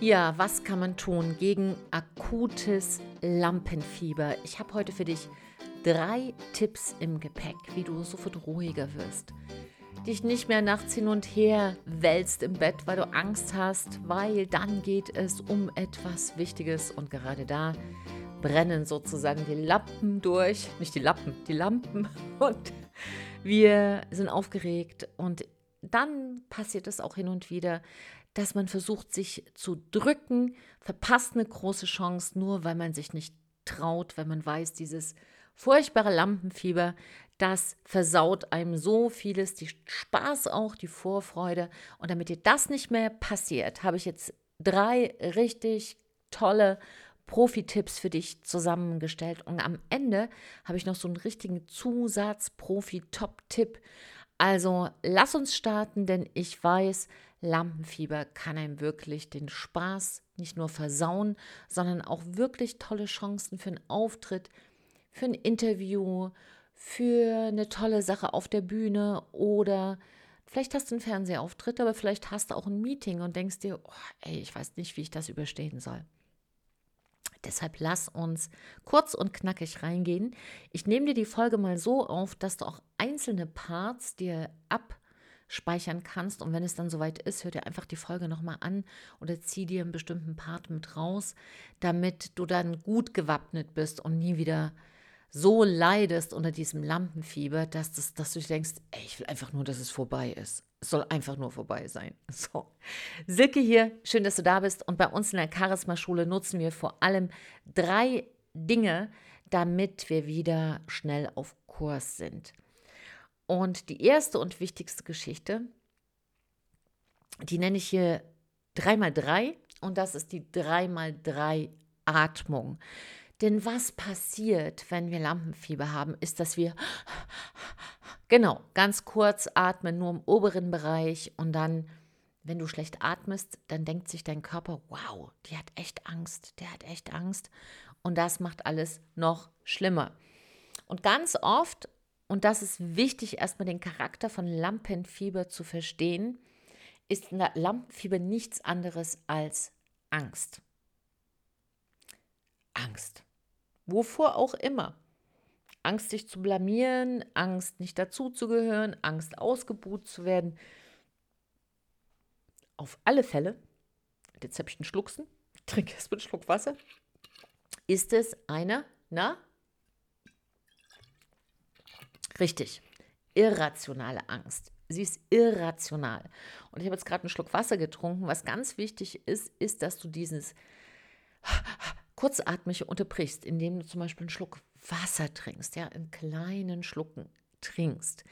Ja, was kann man tun gegen akutes Lampenfieber? Ich habe heute für dich drei Tipps im Gepäck, wie du sofort ruhiger wirst. Dich nicht mehr nachts hin und her wälzt im Bett, weil du Angst hast, weil dann geht es um etwas Wichtiges und gerade da brennen sozusagen die Lampen durch. Nicht die Lappen, die Lampen. Und wir sind aufgeregt und dann passiert es auch hin und wieder, dass man versucht, sich zu drücken, verpasst eine große Chance, nur weil man sich nicht traut, weil man weiß, dieses furchtbare Lampenfieber, das versaut einem so vieles, die Spaß auch, die Vorfreude. Und damit dir das nicht mehr passiert, habe ich jetzt drei richtig tolle Profi-Tipps für dich zusammengestellt. Und am Ende habe ich noch so einen richtigen Zusatz-Profi-Top-Tipp. Also lass uns starten, denn ich weiß, Lampenfieber kann einem wirklich den Spaß nicht nur versauen, sondern auch wirklich tolle Chancen für einen Auftritt, für ein Interview, für eine tolle Sache auf der Bühne oder vielleicht hast du einen Fernsehauftritt, aber vielleicht hast du auch ein Meeting und denkst dir, oh, ey, ich weiß nicht, wie ich das überstehen soll. Deshalb lass uns kurz und knackig reingehen. Ich nehme dir die Folge mal so auf, dass du auch einzelne Parts dir ab speichern kannst. Und wenn es dann soweit ist, hör dir einfach die Folge nochmal an oder zieh dir einen bestimmten Part mit raus, damit du dann gut gewappnet bist und nie wieder so leidest unter diesem Lampenfieber, dass, das, dass du denkst, ey, ich will einfach nur, dass es vorbei ist. Es soll einfach nur vorbei sein. So. Silke hier, schön, dass du da bist. Und bei uns in der Charisma-Schule nutzen wir vor allem drei Dinge, damit wir wieder schnell auf Kurs sind. Und die erste und wichtigste Geschichte, die nenne ich hier 3x3 und das ist die 3x3 Atmung. Denn was passiert, wenn wir Lampenfieber haben, ist, dass wir genau ganz kurz atmen, nur im oberen Bereich und dann, wenn du schlecht atmest, dann denkt sich dein Körper, wow, die hat echt Angst, der hat echt Angst und das macht alles noch schlimmer. Und ganz oft und das ist wichtig, erstmal den Charakter von Lampenfieber zu verstehen, ist Lampenfieber nichts anderes als Angst. Angst. Wovor auch immer. Angst, sich zu blamieren, Angst, nicht dazuzugehören, Angst, ausgebuht zu werden. Auf alle Fälle, jetzt habe ich einen Schlucksen, trinke erstmal einen Schluck Wasser, ist es eine, na, Richtig. Irrationale Angst. Sie ist irrational. Und ich habe jetzt gerade einen Schluck Wasser getrunken. Was ganz wichtig ist, ist, dass du dieses kurzatmige unterbrichst, indem du zum Beispiel einen Schluck Wasser trinkst, ja, in kleinen Schlucken trinkst.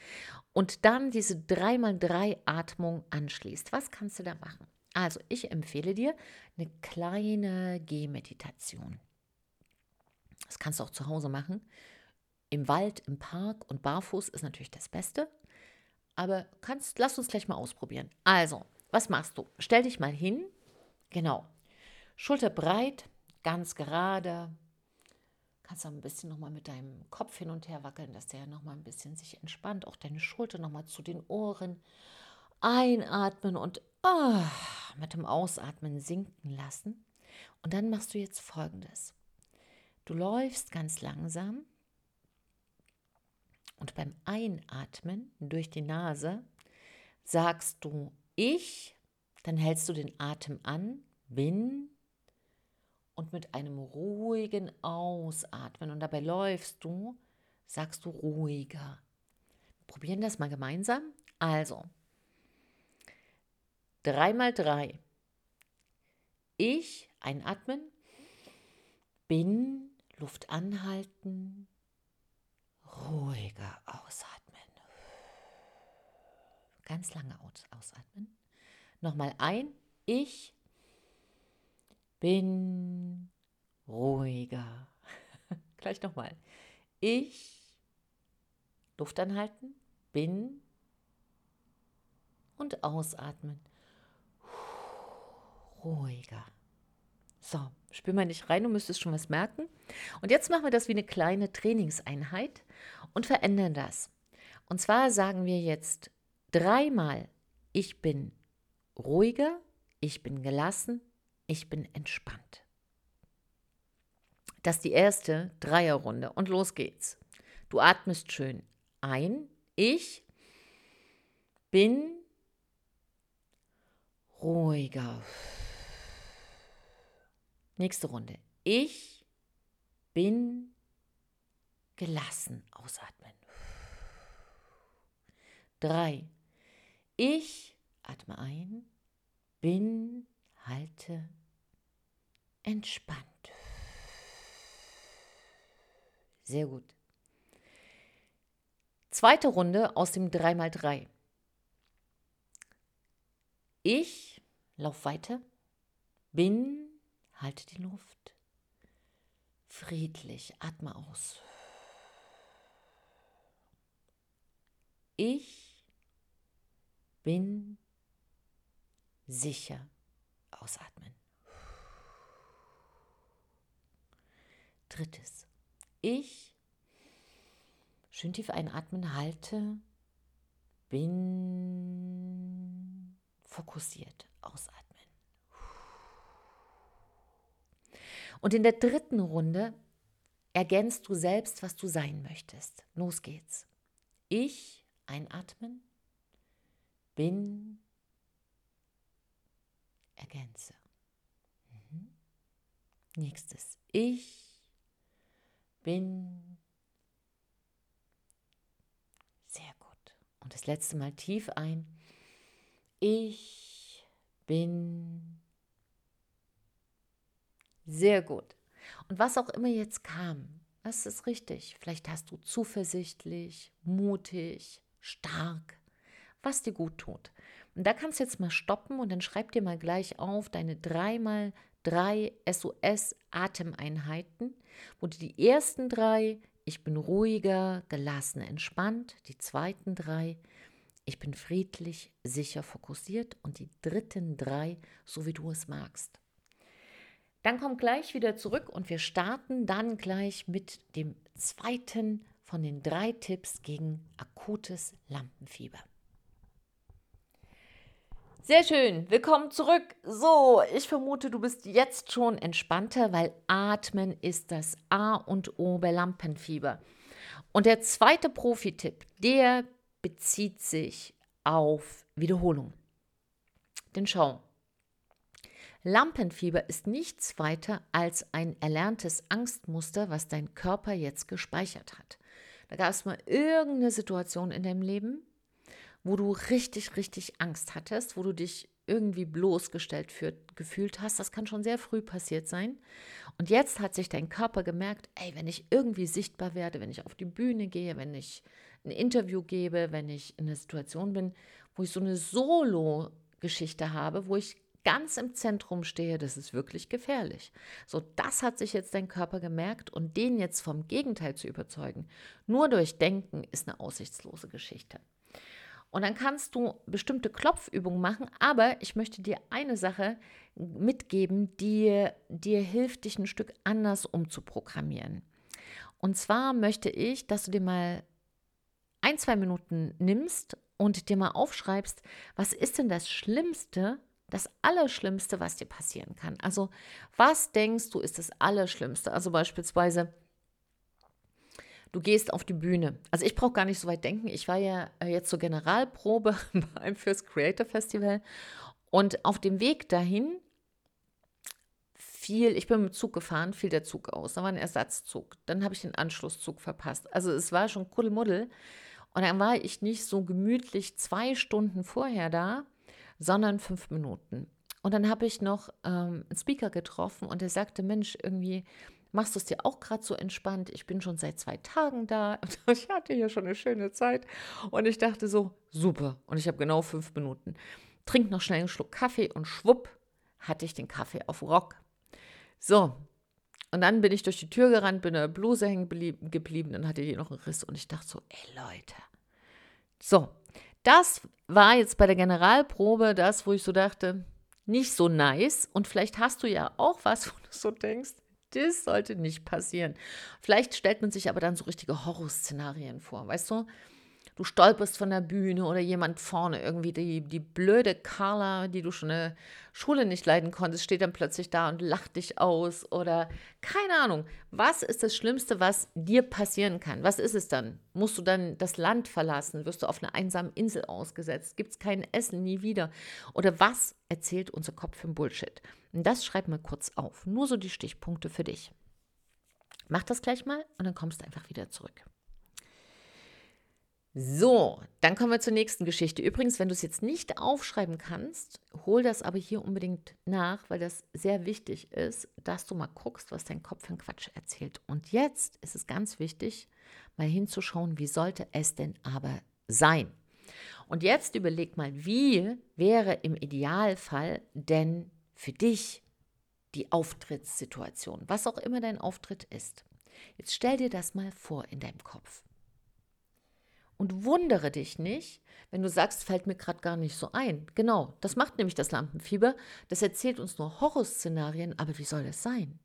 Und dann diese 3x3-Atmung anschließt. Was kannst du da machen? Also, ich empfehle dir eine kleine Gehmeditation. Das kannst du auch zu Hause machen. Im Wald, im Park und barfuß ist natürlich das Beste. Aber kannst, lass uns gleich mal ausprobieren. Also, was machst du? Stell dich mal hin. Genau. Schulter breit, ganz gerade. Kannst auch ein bisschen nochmal mit deinem Kopf hin und her wackeln, dass der nochmal ein bisschen sich entspannt. Auch deine Schulter nochmal zu den Ohren. Einatmen und oh, mit dem Ausatmen sinken lassen. Und dann machst du jetzt folgendes. Du läufst ganz langsam und beim Einatmen durch die Nase sagst du ich, dann hältst du den Atem an, bin und mit einem ruhigen Ausatmen und dabei läufst du, sagst du ruhiger. Probieren das mal gemeinsam. Also, dreimal drei. Ich einatmen, bin, Luft anhalten, ruhiger ausatmen. Ganz lange ausatmen. Nochmal ein. Ich bin ruhiger. Gleich nochmal. Ich, Luft anhalten, bin und ausatmen. Ruhiger. So, spür mal nicht rein, du müsstest schon was merken. Und jetzt machen wir das wie eine kleine Trainingseinheit und verändern das. Und zwar sagen wir jetzt dreimal, ich bin ruhiger, ich bin gelassen, ich bin entspannt. Das ist die erste Dreierrunde und los geht's. Du atmest schön ein. Ich bin ruhiger. Nächste Runde. Ich bin gelassen. Ausatmen. Drei. Ich atme ein, bin, halte, entspannt. Sehr gut. Zweite Runde aus dem 3x3. Ich lauf weiter, bin, halte die Luft, friedlich, atme aus. Ich bin sicher. Ausatmen. Drittes. Ich schön tief einatmen, halte, bin fokussiert. Ausatmen. Und in der dritten Runde ergänzt du selbst, was du sein möchtest. Los geht's. Ich einatmen, bin, ergänze. Mhm. Nächstes. Ich bin sehr gut. Und das letzte Mal tief ein. Ich bin sehr gut. Und was auch immer jetzt kam, das ist richtig. Vielleicht hast du zuversichtlich, mutig, stark, was dir gut tut. Und da kannst du jetzt mal stoppen und dann schreib dir mal gleich auf deine dreimal drei SOS-Atemeinheiten, wo du die ersten drei, ich bin ruhiger, gelassen, entspannt, die zweiten drei, ich bin friedlich, sicher, fokussiert und die dritten drei, so wie du es magst. Dann komm gleich wieder zurück und wir starten dann gleich mit dem zweiten von den drei Tipps gegen akutes Lampenfieber. Sehr schön, willkommen zurück. So, ich vermute, du bist jetzt schon entspannter, weil Atmen ist das A und O bei Lampenfieber. Und der zweite Profi-Tipp, der bezieht sich auf Wiederholung. Denn schau, Lampenfieber ist nichts weiter als ein erlerntes Angstmuster, was dein Körper jetzt gespeichert hat. Da gab es mal irgendeine Situation in deinem Leben, wo du richtig, richtig Angst hattest, wo du dich irgendwie bloßgestellt für, gefühlt hast. Das kann schon sehr früh passiert sein. Und jetzt hat sich dein Körper gemerkt, ey, wenn ich irgendwie sichtbar werde, wenn ich auf die Bühne gehe, wenn ich ein Interview gebe, wenn ich in einer Situation bin, wo ich so eine Solo-Geschichte habe, wo ich ganz im Zentrum stehe, das ist wirklich gefährlich. So, das hat sich jetzt dein Körper gemerkt und den jetzt vom Gegenteil zu überzeugen, nur durch Denken, ist eine aussichtslose Geschichte. Und dann kannst du bestimmte Klopfübungen machen, aber ich möchte dir eine Sache mitgeben, die dir hilft, dich ein Stück anders umzuprogrammieren. Und zwar möchte ich, dass du dir mal ein, zwei Minuten nimmst und dir mal aufschreibst, was ist denn das Schlimmste, das Allerschlimmste, was dir passieren kann. Also was denkst du ist das Allerschlimmste? Also beispielsweise, du gehst auf die Bühne. Also ich brauche gar nicht so weit denken. Ich war ja äh, jetzt zur Generalprobe beim First Creator Festival und auf dem Weg dahin fiel, ich bin mit dem Zug gefahren, fiel der Zug aus. Da war ein Ersatzzug. Dann habe ich den Anschlusszug verpasst. Also es war schon Kuddelmuddel. Und dann war ich nicht so gemütlich zwei Stunden vorher da, sondern fünf Minuten. Und dann habe ich noch ähm, einen Speaker getroffen und der sagte, Mensch, irgendwie Machst du es dir auch gerade so entspannt? Ich bin schon seit zwei Tagen da. Ich hatte hier schon eine schöne Zeit. Und ich dachte so, super. Und ich habe genau fünf Minuten. Trink noch schnell einen Schluck Kaffee und schwupp hatte ich den Kaffee auf Rock. So. Und dann bin ich durch die Tür gerannt, bin in der Bluse hängen geblieben, dann hatte die noch einen Riss und ich dachte so, ey Leute. So, das war jetzt bei der Generalprobe das, wo ich so dachte, nicht so nice. Und vielleicht hast du ja auch was, wo du so denkst, das sollte nicht passieren. Vielleicht stellt man sich aber dann so richtige Horrorszenarien vor, weißt du? Du stolperst von der Bühne oder jemand vorne irgendwie, die, die blöde Carla, die du schon in der Schule nicht leiden konntest, steht dann plötzlich da und lacht dich aus oder keine Ahnung. Was ist das Schlimmste, was dir passieren kann? Was ist es dann? Musst du dann das Land verlassen? Wirst du auf einer einsamen Insel ausgesetzt? Gibt es kein Essen nie wieder? Oder was erzählt unser Kopf für Bullshit? Und das schreib mal kurz auf. Nur so die Stichpunkte für dich. Mach das gleich mal und dann kommst du einfach wieder zurück. So, dann kommen wir zur nächsten Geschichte. Übrigens, wenn du es jetzt nicht aufschreiben kannst, hol das aber hier unbedingt nach, weil das sehr wichtig ist, dass du mal guckst, was dein Kopf für ein Quatsch erzählt. Und jetzt ist es ganz wichtig, mal hinzuschauen, wie sollte es denn aber sein? Und jetzt überleg mal, wie wäre im Idealfall denn für dich die Auftrittssituation, was auch immer dein Auftritt ist. Jetzt stell dir das mal vor in deinem Kopf. Und wundere dich nicht, wenn du sagst, fällt mir gerade gar nicht so ein. Genau, das macht nämlich das Lampenfieber. Das erzählt uns nur Horrorszenarien, aber wie soll das sein?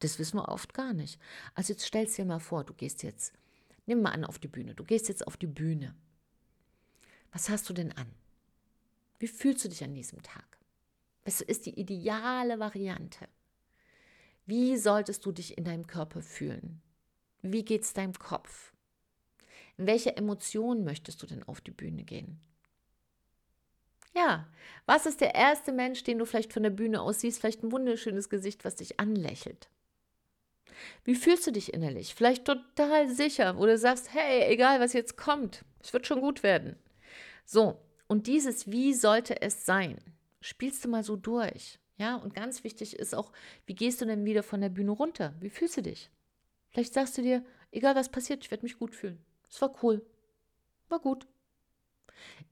Das wissen wir oft gar nicht. Also jetzt stell dir mal vor, du gehst jetzt, nimm mal an auf die Bühne, du gehst jetzt auf die Bühne. Was hast du denn an? Wie fühlst du dich an diesem Tag? Was ist die ideale Variante? Wie solltest du dich in deinem Körper fühlen? Wie geht es deinem Kopf? In welche Emotionen möchtest du denn auf die Bühne gehen? Ja, was ist der erste Mensch, den du vielleicht von der Bühne aus siehst? Vielleicht ein wunderschönes Gesicht, was dich anlächelt. Wie fühlst du dich innerlich? Vielleicht total sicher, wo du sagst, hey, egal was jetzt kommt, es wird schon gut werden. So, und dieses Wie sollte es sein, spielst du mal so durch. Ja, und ganz wichtig ist auch, wie gehst du denn wieder von der Bühne runter? Wie fühlst du dich? Vielleicht sagst du dir, egal was passiert, ich werde mich gut fühlen. Es war cool. War gut.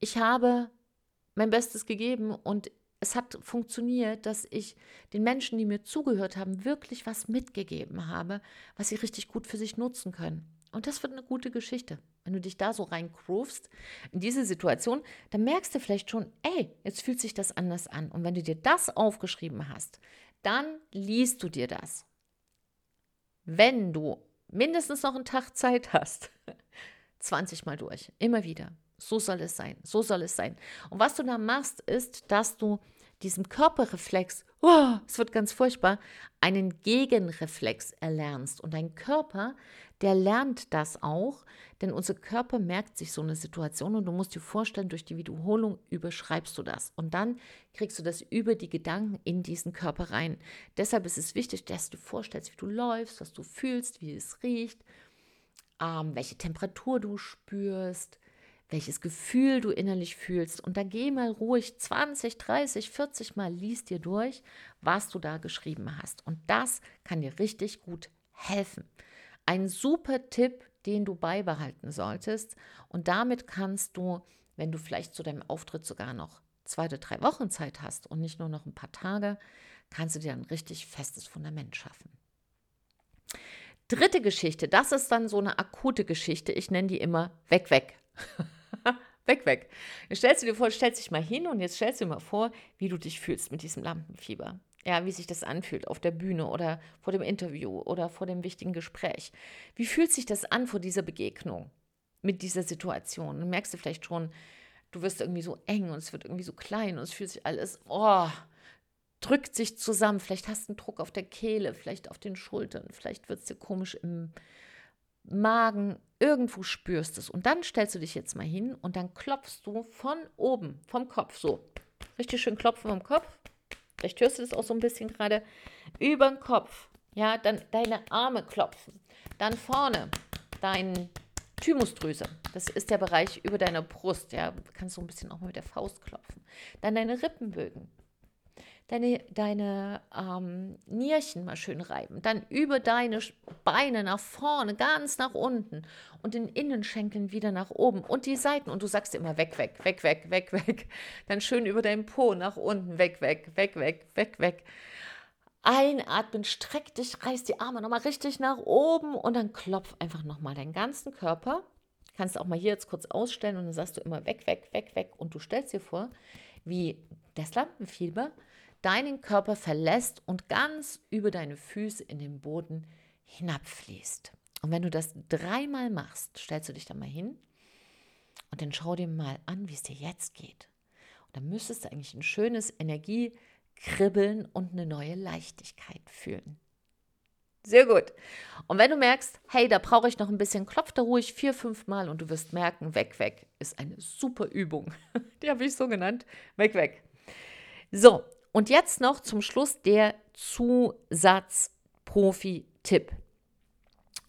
Ich habe mein Bestes gegeben und es hat funktioniert, dass ich den Menschen, die mir zugehört haben, wirklich was mitgegeben habe, was sie richtig gut für sich nutzen können. Und das wird eine gute Geschichte. Wenn du dich da so reingroovst in diese Situation, dann merkst du vielleicht schon, ey, jetzt fühlt sich das anders an. Und wenn du dir das aufgeschrieben hast, dann liest du dir das. Wenn du mindestens noch einen Tag Zeit hast, 20 Mal durch, immer wieder. So soll es sein, so soll es sein. Und was du da machst, ist, dass du diesem Körperreflex, oh, es wird ganz furchtbar, einen Gegenreflex erlernst. Und dein Körper, der lernt das auch, denn unser Körper merkt sich so eine Situation und du musst dir vorstellen, durch die Wiederholung überschreibst du das. Und dann kriegst du das über die Gedanken in diesen Körper rein. Deshalb ist es wichtig, dass du vorstellst, wie du läufst, was du fühlst, wie es riecht, ähm, welche Temperatur du spürst, welches Gefühl du innerlich fühlst. Und da geh mal ruhig 20, 30, 40 Mal, liest dir durch, was du da geschrieben hast. Und das kann dir richtig gut helfen. Ein super Tipp, den du beibehalten solltest. Und damit kannst du, wenn du vielleicht zu deinem Auftritt sogar noch zwei oder drei Wochen Zeit hast und nicht nur noch ein paar Tage, kannst du dir ein richtig festes Fundament schaffen. Dritte Geschichte, das ist dann so eine akute Geschichte. Ich nenne die immer weg, weg. weg, weg. Jetzt stellst du dir vor, stellst dich mal hin und jetzt stellst du dir mal vor, wie du dich fühlst mit diesem Lampenfieber. Ja, wie sich das anfühlt auf der Bühne oder vor dem Interview oder vor dem wichtigen Gespräch. Wie fühlt sich das an vor dieser Begegnung mit dieser Situation? Und merkst du vielleicht schon, du wirst irgendwie so eng und es wird irgendwie so klein und es fühlt sich alles, oh, drückt sich zusammen. Vielleicht hast du einen Druck auf der Kehle, vielleicht auf den Schultern, vielleicht wird es dir komisch im Magen, irgendwo spürst es. Und dann stellst du dich jetzt mal hin und dann klopfst du von oben, vom Kopf, so. Richtig schön klopfen vom Kopf. Vielleicht hörst du das auch so ein bisschen gerade. Über den Kopf. Ja, dann deine Arme klopfen. Dann vorne dein Thymusdrüse. Das ist der Bereich über deiner Brust. Ja, du kannst so ein bisschen auch mal mit der Faust klopfen. Dann deine Rippenbögen deine, deine ähm, Nierchen mal schön reiben. Dann über deine Beine nach vorne, ganz nach unten und den Innenschenkeln wieder nach oben und die Seiten. Und du sagst immer weg, weg, weg, weg, weg, weg. Dann schön über deinen Po nach unten, weg, weg, weg, weg, weg, weg. Einatmen, streck dich, reiß die Arme nochmal richtig nach oben und dann klopf einfach nochmal deinen ganzen Körper. Kannst auch mal hier jetzt kurz ausstellen und dann sagst du immer weg, weg, weg, weg. Und du stellst dir vor, wie das Lampenfieber deinen Körper verlässt und ganz über deine Füße in den Boden hinabfließt. Und wenn du das dreimal machst, stellst du dich da mal hin Und dann schau dir mal an, wie es dir jetzt geht. Und dann müsstest du eigentlich ein schönes Energiekribbeln und eine neue Leichtigkeit fühlen. Sehr gut. Und wenn du merkst, hey, da brauche ich noch ein bisschen, klopf da ruhig vier, fünf Mal und du wirst merken, weg, weg ist eine super Übung. Die habe ich so genannt. Weg, weg. So, und jetzt noch zum Schluss der Zusatz-Profi-Tipp.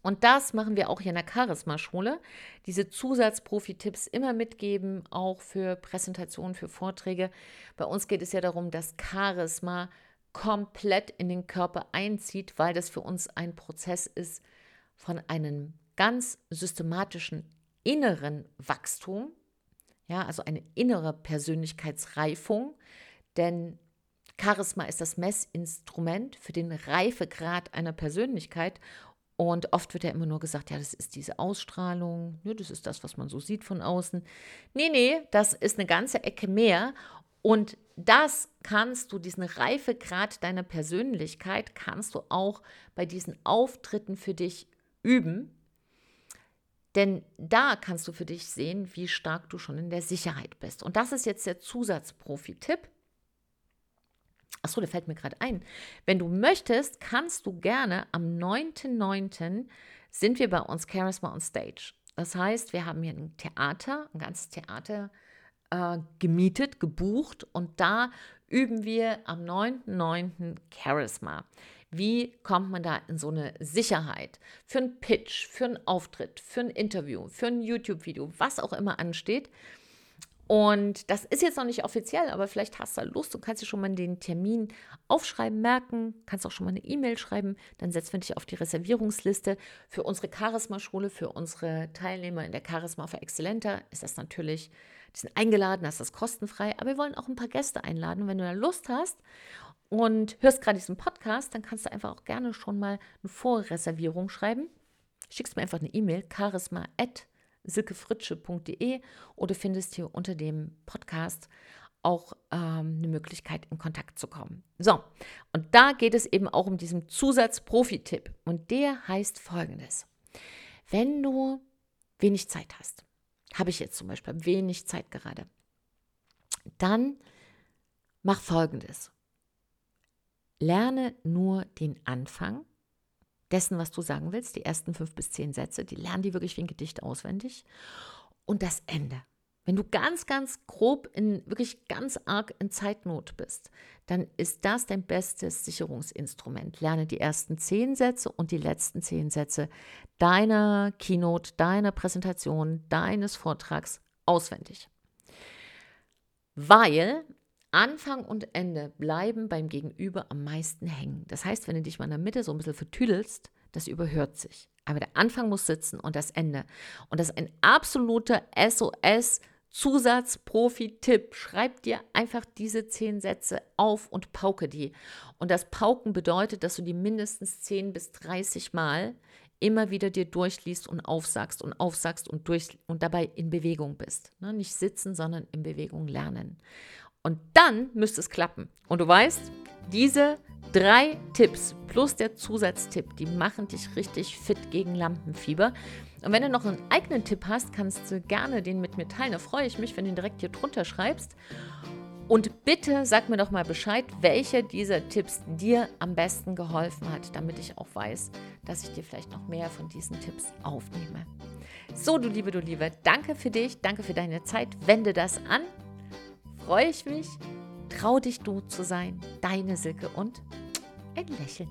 Und das machen wir auch hier in der Charisma-Schule. Diese Zusatz-Profi-Tipps immer mitgeben, auch für Präsentationen, für Vorträge. Bei uns geht es ja darum, dass Charisma komplett in den Körper einzieht, weil das für uns ein Prozess ist von einem ganz systematischen inneren Wachstum, ja, also eine innere Persönlichkeitsreifung, denn Charisma ist das Messinstrument für den Reifegrad einer Persönlichkeit und oft wird ja immer nur gesagt, ja, das ist diese Ausstrahlung, ja, das ist das, was man so sieht von außen. Nee, nee, das ist eine ganze Ecke mehr. Und das kannst du, diesen Reifegrad deiner Persönlichkeit, kannst du auch bei diesen Auftritten für dich üben. Denn da kannst du für dich sehen, wie stark du schon in der Sicherheit bist. Und das ist jetzt der Zusatzprofi-Tipp. Achso, der fällt mir gerade ein. Wenn du möchtest, kannst du gerne am 9.9. sind wir bei uns Charisma on Stage. Das heißt, wir haben hier ein Theater, ein ganzes Theater äh, gemietet, gebucht und da üben wir am 9.9. Charisma. Wie kommt man da in so eine Sicherheit für einen Pitch, für einen Auftritt, für ein Interview, für ein YouTube-Video, was auch immer ansteht? Und das ist jetzt noch nicht offiziell, aber vielleicht hast du Lust und kannst dir schon mal den Termin aufschreiben, merken, kannst auch schon mal eine E-Mail schreiben, dann setzen wir dich auf die Reservierungsliste. Für unsere Charisma-Schule, für unsere Teilnehmer in der Charisma für Exzellenter ist das natürlich die sind eingeladen, das ist kostenfrei, aber wir wollen auch ein paar Gäste einladen. Wenn du da Lust hast und hörst gerade diesen Podcast, dann kannst du einfach auch gerne schon mal eine Vorreservierung schreiben. Schickst mir einfach eine E-Mail, charisma.silkefritsche.de oder findest hier unter dem Podcast auch ähm, eine Möglichkeit, in Kontakt zu kommen. So, und da geht es eben auch um diesen Zusatz-Profi-Tipp. Und der heißt folgendes. Wenn du wenig Zeit hast, habe ich jetzt zum Beispiel wenig Zeit gerade. Dann mach folgendes. Lerne nur den Anfang dessen, was du sagen willst, die ersten fünf bis zehn Sätze, die lernen die wirklich wie ein Gedicht auswendig. Und das Ende. Wenn du ganz, ganz grob in, wirklich ganz arg in Zeitnot bist, dann ist das dein bestes Sicherungsinstrument. Lerne die ersten zehn Sätze und die letzten zehn Sätze deiner Keynote, deiner Präsentation, deines Vortrags auswendig. Weil Anfang und Ende bleiben beim Gegenüber am meisten hängen. Das heißt, wenn du dich mal in der Mitte so ein bisschen vertüdelst, das überhört sich. Aber der Anfang muss sitzen und das Ende. Und das ist ein absoluter SOS Zusatz-Profi-Tipp. Schreib dir einfach diese zehn Sätze auf und pauke die. Und das Pauken bedeutet, dass du die mindestens 10 bis 30 Mal immer wieder dir durchliest und aufsagst und aufsagst und, durch, und dabei in Bewegung bist. Ne? Nicht sitzen, sondern in Bewegung lernen. Und dann müsste es klappen. Und du weißt, diese drei Tipps plus der Zusatztipp, die machen dich richtig fit gegen Lampenfieber. Und wenn du noch einen eigenen Tipp hast, kannst du gerne den mit mir teilen. Da freue ich mich, wenn du ihn direkt hier drunter schreibst. Und bitte sag mir doch mal Bescheid, welcher dieser Tipps dir am besten geholfen hat, damit ich auch weiß, dass ich dir vielleicht noch mehr von diesen Tipps aufnehme. So, du Liebe, du Liebe, danke für dich, danke für deine Zeit. Wende das an. Freue ich mich. Trau dich, du zu sein. Deine Silke und ein Lächeln.